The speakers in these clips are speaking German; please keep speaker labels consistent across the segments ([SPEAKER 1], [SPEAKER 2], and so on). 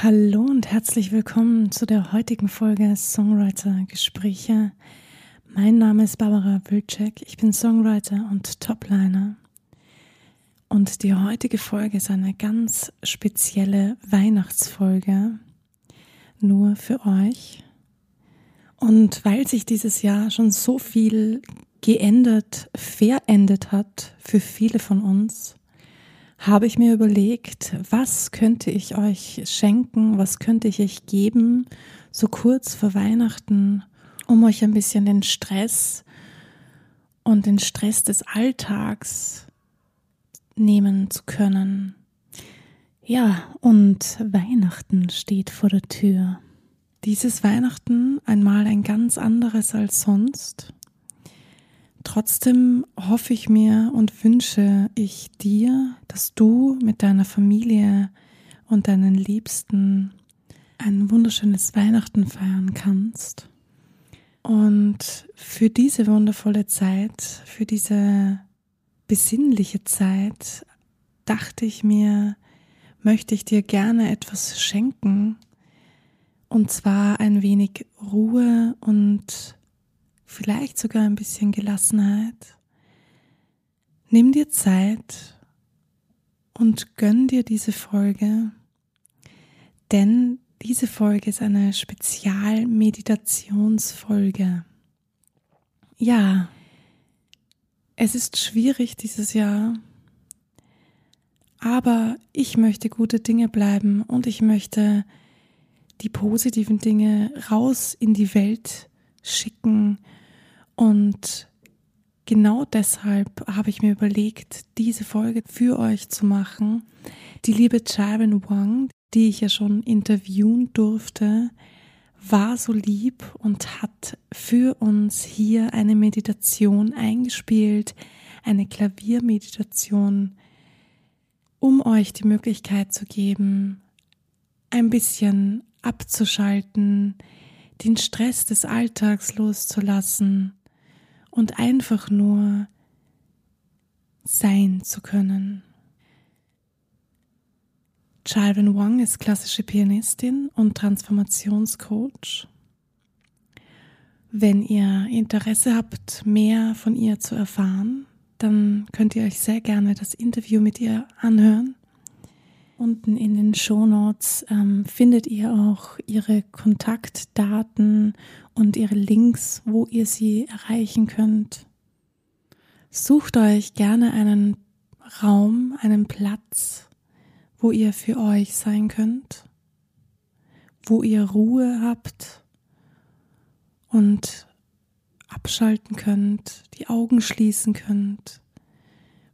[SPEAKER 1] Hallo und herzlich willkommen zu der heutigen Folge Songwriter Gespräche. Mein Name ist Barbara Wilczek, ich bin Songwriter und Topliner. Und die heutige Folge ist eine ganz spezielle Weihnachtsfolge, nur für euch. Und weil sich dieses Jahr schon so viel geändert, verendet hat für viele von uns, habe ich mir überlegt, was könnte ich euch schenken, was könnte ich euch geben, so kurz vor Weihnachten, um euch ein bisschen den Stress und den Stress des Alltags nehmen zu können. Ja, und Weihnachten steht vor der Tür. Dieses Weihnachten einmal ein ganz anderes als sonst. Trotzdem hoffe ich mir und wünsche ich dir, dass du mit deiner Familie und deinen Liebsten ein wunderschönes Weihnachten feiern kannst. Und für diese wundervolle Zeit, für diese besinnliche Zeit, dachte ich mir, möchte ich dir gerne etwas schenken. Und zwar ein wenig Ruhe und vielleicht sogar ein bisschen Gelassenheit. Nimm dir Zeit und gönn dir diese Folge, denn diese Folge ist eine Spezialmeditationsfolge. Ja, es ist schwierig dieses Jahr, aber ich möchte gute Dinge bleiben und ich möchte die positiven Dinge raus in die Welt schicken und genau deshalb habe ich mir überlegt, diese Folge für euch zu machen. Die liebe Chaven Wang, die ich ja schon interviewen durfte, war so lieb und hat für uns hier eine Meditation eingespielt, eine Klaviermeditation, um euch die Möglichkeit zu geben, ein bisschen abzuschalten, den Stress des Alltags loszulassen und einfach nur sein zu können. Chalvin Wong ist klassische Pianistin und Transformationscoach. Wenn ihr Interesse habt, mehr von ihr zu erfahren, dann könnt ihr euch sehr gerne das Interview mit ihr anhören. Unten in den Show Notes ähm, findet ihr auch ihre Kontaktdaten und ihre Links, wo ihr sie erreichen könnt. Sucht euch gerne einen Raum, einen Platz, wo ihr für euch sein könnt, wo ihr Ruhe habt und abschalten könnt, die Augen schließen könnt,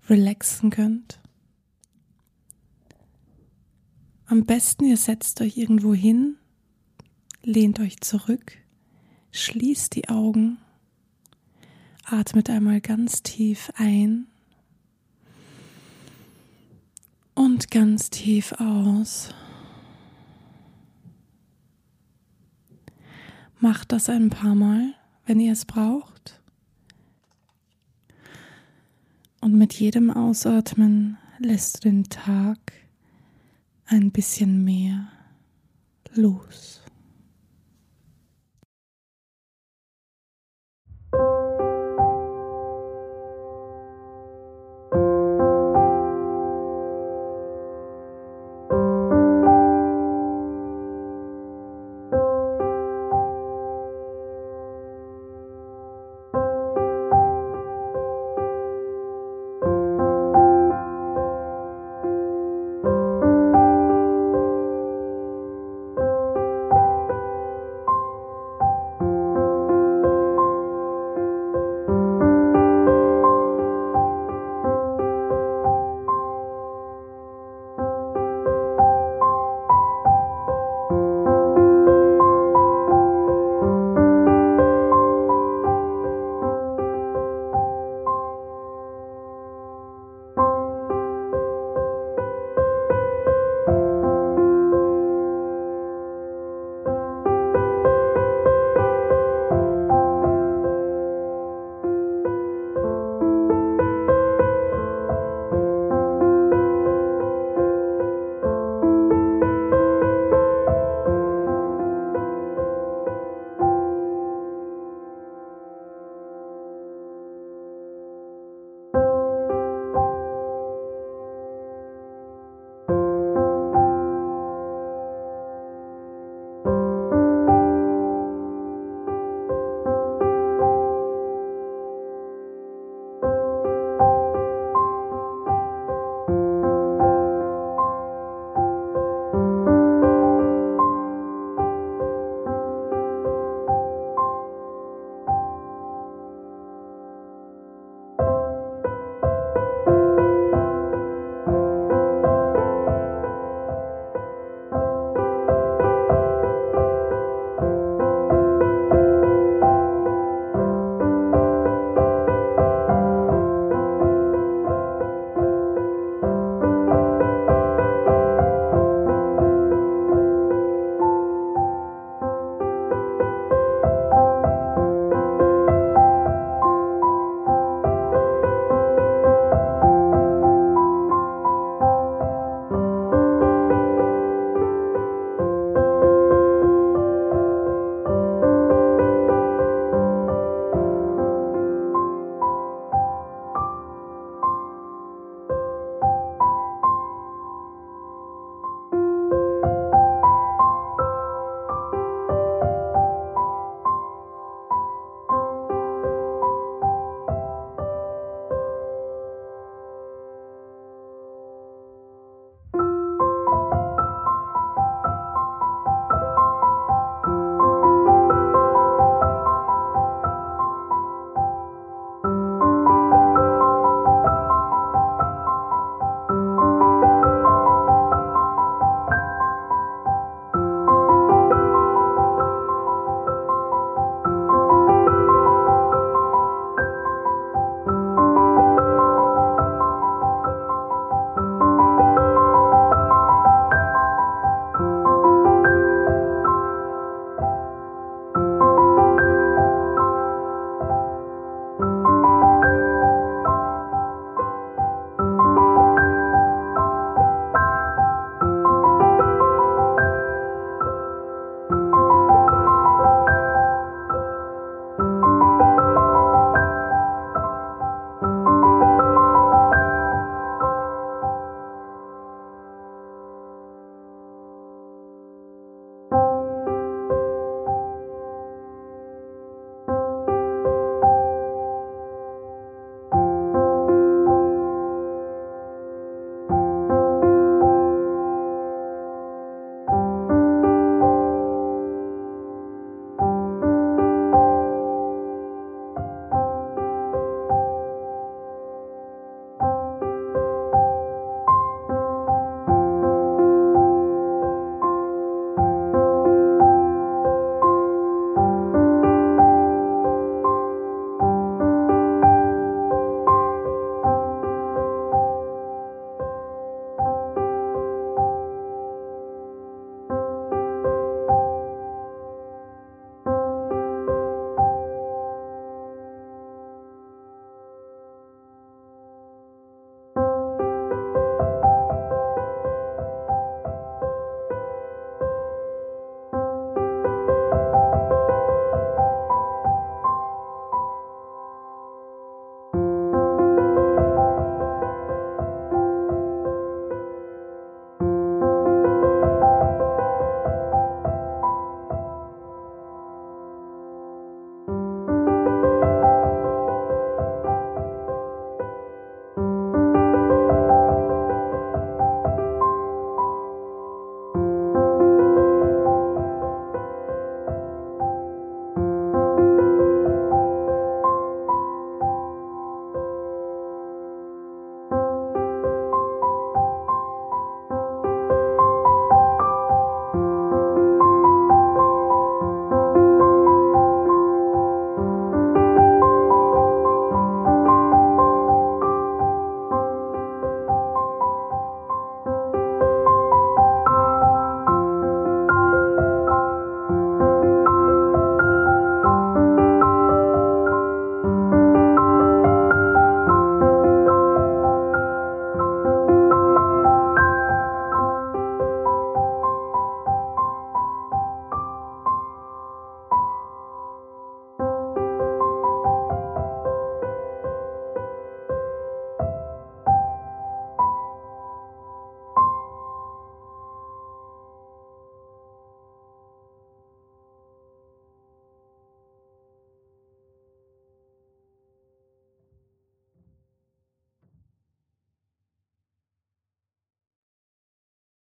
[SPEAKER 1] relaxen könnt. Am besten ihr setzt euch irgendwo hin, lehnt euch zurück, schließt die Augen, atmet einmal ganz tief ein und ganz tief aus. Macht das ein paar Mal, wenn ihr es braucht. Und mit jedem Ausatmen lässt du den Tag ein bisschen mehr los.